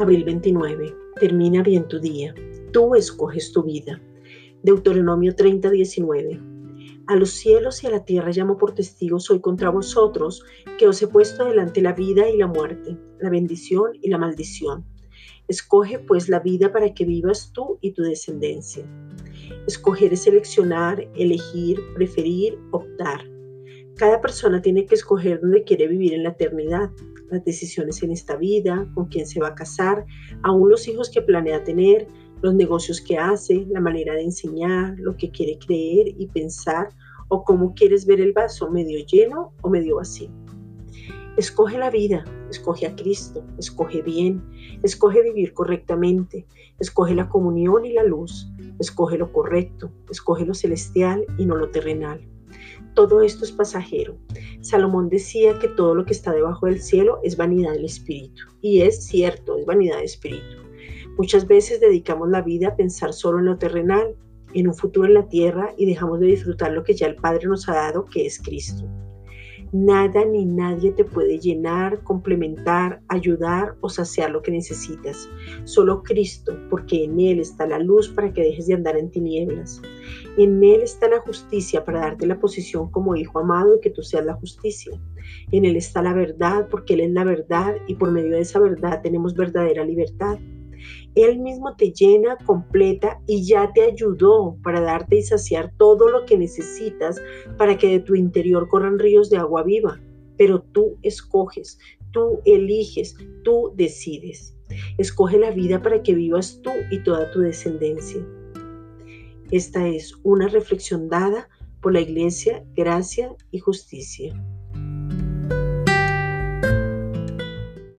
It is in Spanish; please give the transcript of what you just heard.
Abril 29. Termina bien tu día. Tú escoges tu vida. Deuteronomio 30, 19. A los cielos y a la tierra llamo por testigos hoy contra vosotros, que os he puesto delante la vida y la muerte, la bendición y la maldición. Escoge pues la vida para que vivas tú y tu descendencia. Escoger es seleccionar, elegir, preferir, optar. Cada persona tiene que escoger dónde quiere vivir en la eternidad, las decisiones en esta vida, con quién se va a casar, aún los hijos que planea tener, los negocios que hace, la manera de enseñar, lo que quiere creer y pensar o cómo quieres ver el vaso, medio lleno o medio vacío. Escoge la vida, escoge a Cristo, escoge bien, escoge vivir correctamente, escoge la comunión y la luz, escoge lo correcto, escoge lo celestial y no lo terrenal. Todo esto es pasajero. Salomón decía que todo lo que está debajo del cielo es vanidad del espíritu. Y es cierto, es vanidad del espíritu. Muchas veces dedicamos la vida a pensar solo en lo terrenal, en un futuro en la tierra y dejamos de disfrutar lo que ya el Padre nos ha dado, que es Cristo. Nada ni nadie te puede llenar, complementar, ayudar o saciar lo que necesitas. Solo Cristo, porque en Él está la luz para que dejes de andar en tinieblas. En Él está la justicia para darte la posición como hijo amado y que tú seas la justicia. En Él está la verdad porque Él es la verdad y por medio de esa verdad tenemos verdadera libertad. Él mismo te llena, completa y ya te ayudó para darte y saciar todo lo que necesitas para que de tu interior corran ríos de agua viva. Pero tú escoges, tú eliges, tú decides. Escoge la vida para que vivas tú y toda tu descendencia. Esta es una reflexión dada por la Iglesia Gracia y Justicia.